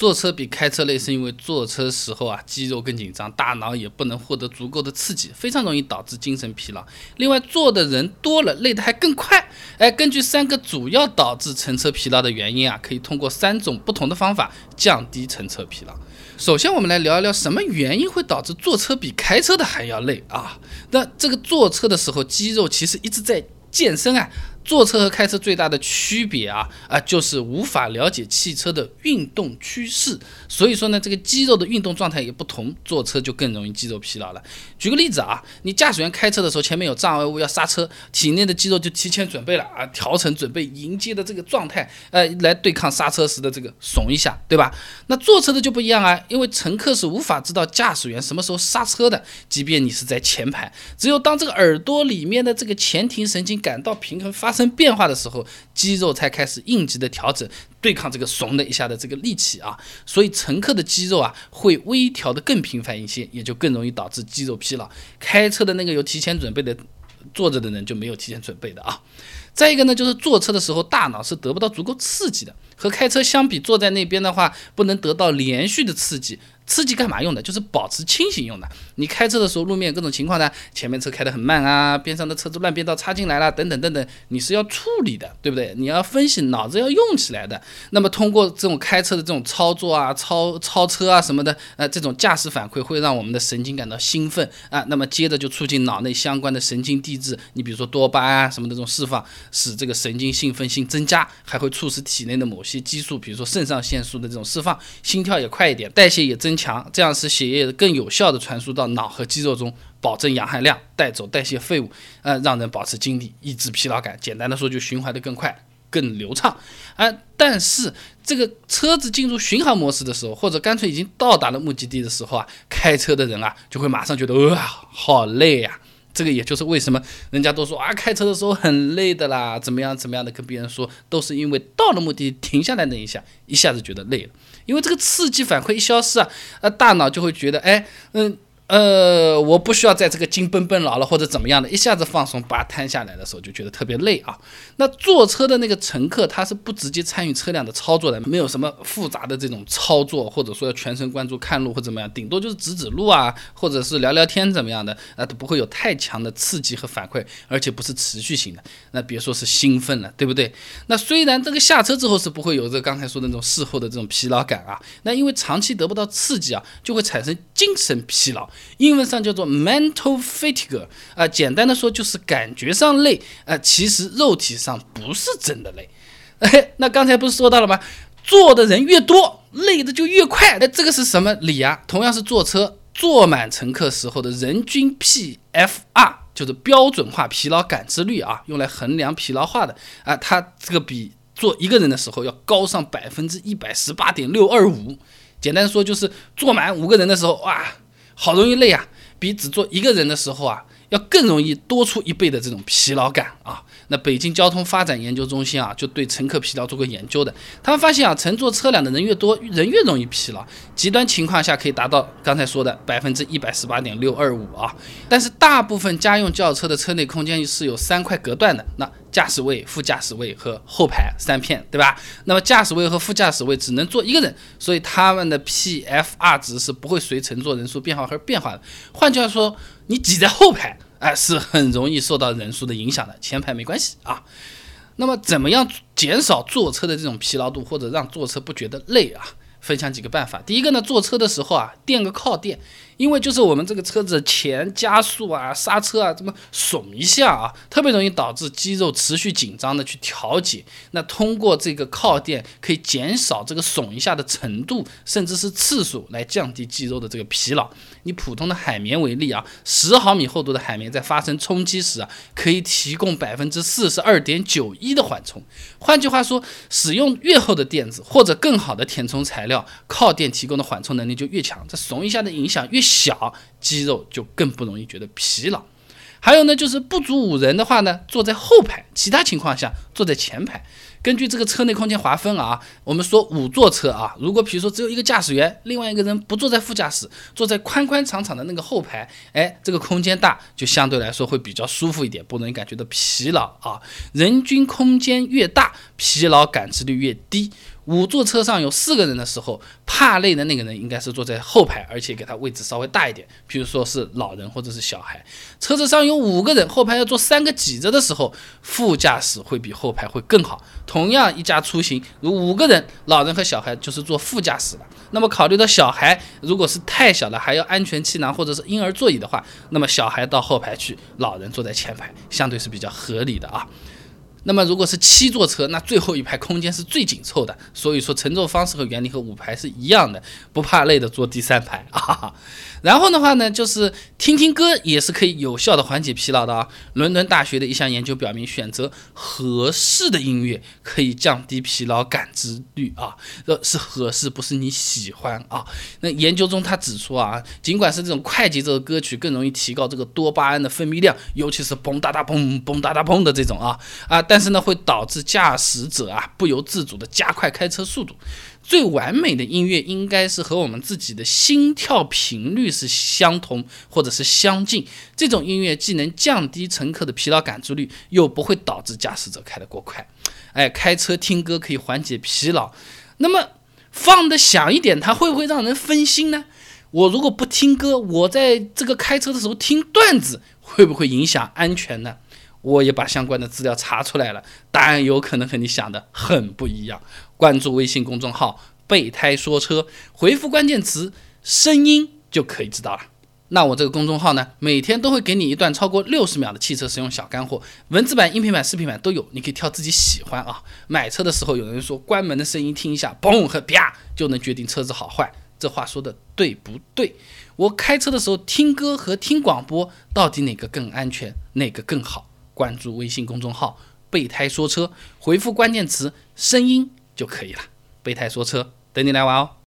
坐车比开车累，是因为坐车时候啊，肌肉更紧张，大脑也不能获得足够的刺激，非常容易导致精神疲劳。另外，坐的人多了，累得还更快。哎，根据三个主要导致乘车疲劳的原因啊，可以通过三种不同的方法降低乘车疲劳。首先，我们来聊一聊什么原因会导致坐车比开车的还要累啊？那这个坐车的时候，肌肉其实一直在健身啊。坐车和开车最大的区别啊啊，就是无法了解汽车的运动趋势，所以说呢，这个肌肉的运动状态也不同，坐车就更容易肌肉疲劳了。举个例子啊，你驾驶员开车的时候，前面有障碍物要刹车，体内的肌肉就提前准备了啊，调成准备迎接的这个状态，呃，来对抗刹车时的这个怂一下，对吧？那坐车的就不一样啊，因为乘客是无法知道驾驶员什么时候刹车的，即便你是在前排，只有当这个耳朵里面的这个前庭神经感到平衡发。发生变化的时候，肌肉才开始应急的调整，对抗这个怂的一下的这个力气啊，所以乘客的肌肉啊会微调的更频繁一些，也就更容易导致肌肉疲劳。开车的那个有提前准备的，坐着的人就没有提前准备的啊。再一个呢，就是坐车的时候大脑是得不到足够刺激的，和开车相比，坐在那边的话不能得到连续的刺激。刺激干嘛用的？就是保持清醒用的。你开车的时候，路面各种情况呢，前面车开得很慢啊，边上的车子乱变道插进来了，等等等等，你是要处理的，对不对？你要分析，脑子要用起来的。那么通过这种开车的这种操作啊，超超车啊什么的，呃，这种驾驶反馈会让我们的神经感到兴奋啊，那么接着就促进脑内相关的神经递质，你比如说多巴胺啊什么的这种释放，使这个神经兴奋性增加，还会促使体内的某些激素，比如说肾上腺素的这种释放，心跳也快一点，代谢也增。强，这样使血液更有效的传输到脑和肌肉中，保证氧含量，带走代谢废物，呃，让人保持精力，抑制疲劳感。简单的说，就循环的更快、更流畅。啊，但是这个车子进入巡航模式的时候，或者干脆已经到达了目的地的时候啊，开车的人啊，就会马上觉得哇，好累呀。这个也就是为什么人家都说啊，开车的时候很累的啦，怎么样怎么样的，跟别人说，都是因为到了目的停下来那一下，一下子觉得累了。因为这个刺激反馈一消失啊，那，大脑就会觉得，哎，嗯。呃，我不需要在这个筋绷绷牢了或者怎么样的，一下子放松，把它摊下来的时候就觉得特别累啊。那坐车的那个乘客他是不直接参与车辆的操作的，没有什么复杂的这种操作，或者说要全神贯注看路或怎么样，顶多就是指指路啊，或者是聊聊天怎么样的，啊，都不会有太强的刺激和反馈，而且不是持续性的。那别说是兴奋了，对不对？那虽然这个下车之后是不会有这刚才说的那种事后的这种疲劳感啊，那因为长期得不到刺激啊，就会产生精神疲劳。英文上叫做 mental fatigue，啊，简单的说就是感觉上累，啊，其实肉体上不是真的累。哎，那刚才不是说到了吗？坐的人越多，累的就越快。那这个是什么理啊？同样是坐车，坐满乘客时候的人均 PFR，就是标准化疲劳感知率啊，用来衡量疲劳化的啊，它这个比坐一个人的时候要高上百分之一百十八点六二五。简单说就是坐满五个人的时候，哇！好容易累啊，比只坐一个人的时候啊，要更容易多出一倍的这种疲劳感啊。那北京交通发展研究中心啊，就对乘客疲劳做过研究的。他们发现啊，乘坐车辆的人越多，人越容易疲劳。极端情况下可以达到刚才说的百分之一百十八点六二五啊。但是大部分家用轿车的车内空间是有三块隔断的，那驾驶位、副驾驶位和后排三片，对吧？那么驾驶位和副驾驶位只能坐一个人，所以他们的 PFR 值是不会随乘坐人数变化而变化的。换句话说，你挤在后排。哎，是很容易受到人数的影响的，前排没关系啊。那么，怎么样减少坐车的这种疲劳度，或者让坐车不觉得累啊？分享几个办法。第一个呢，坐车的时候啊，垫个靠垫。因为就是我们这个车子前加速啊、刹车啊，这么耸一下啊，特别容易导致肌肉持续紧张的去调节。那通过这个靠垫，可以减少这个耸一下的程度，甚至是次数，来降低肌肉的这个疲劳。以普通的海绵为例啊，十毫米厚度的海绵在发生冲击时啊，可以提供百分之四十二点九一的缓冲。换句话说，使用越厚的垫子或者更好的填充材料，靠垫提供的缓冲能力就越强，这耸一下的影响越小。小肌肉就更不容易觉得疲劳，还有呢，就是不足五人的话呢，坐在后排；其他情况下坐在前排。根据这个车内空间划分啊，我们说五座车啊，如果比如说只有一个驾驶员，另外一个人不坐在副驾驶，坐在宽宽敞敞的那个后排，哎，这个空间大，就相对来说会比较舒服一点，不容易感觉到疲劳啊。人均空间越大，疲劳感知率越低。五座车上有四个人的时候，怕累的那个人应该是坐在后排，而且给他位置稍微大一点，比如说是老人或者是小孩。车子上有五个人，后排要坐三个挤着的时候，副驾驶会比后排会更好。同样一家出行，如五个人，老人和小孩就是坐副驾驶了。那么考虑到小孩如果是太小了，还要安全气囊或者是婴儿座椅的话，那么小孩到后排去，老人坐在前排，相对是比较合理的啊。那么如果是七座车，那最后一排空间是最紧凑的，所以说乘坐方式和原理和五排是一样的，不怕累的坐第三排啊。然后的话呢，就是听听歌也是可以有效的缓解疲劳的啊。伦敦大学的一项研究表明，选择合适的音乐可以降低疲劳感知率啊，呃是合适，不是你喜欢啊。那研究中他指出啊，尽管是这种快节奏的歌曲更容易提高这个多巴胺的分泌量，尤其是嘣哒哒嘣嘣哒哒嘣的这种啊啊。但是呢，会导致驾驶者啊不由自主的加快开车速度。最完美的音乐应该是和我们自己的心跳频率是相同或者是相近。这种音乐既能降低乘客的疲劳感知率，又不会导致驾驶者开得过快。哎，开车听歌可以缓解疲劳。那么放的响一点，它会不会让人分心呢？我如果不听歌，我在这个开车的时候听段子，会不会影响安全呢？我也把相关的资料查出来了，答案有可能和你想的很不一样。关注微信公众号“备胎说车”，回复关键词“声音”就可以知道了。那我这个公众号呢，每天都会给你一段超过六十秒的汽车使用小干货，文字版、音频版、视频版都有，你可以挑自己喜欢啊。买车的时候，有人说关门的声音听一下，嘣和啪就能决定车子好坏，这话说的对不对？我开车的时候听歌和听广播，到底哪个更安全，哪个更好？关注微信公众号“备胎说车”，回复关键词“声音”就可以了。备胎说车，等你来玩哦。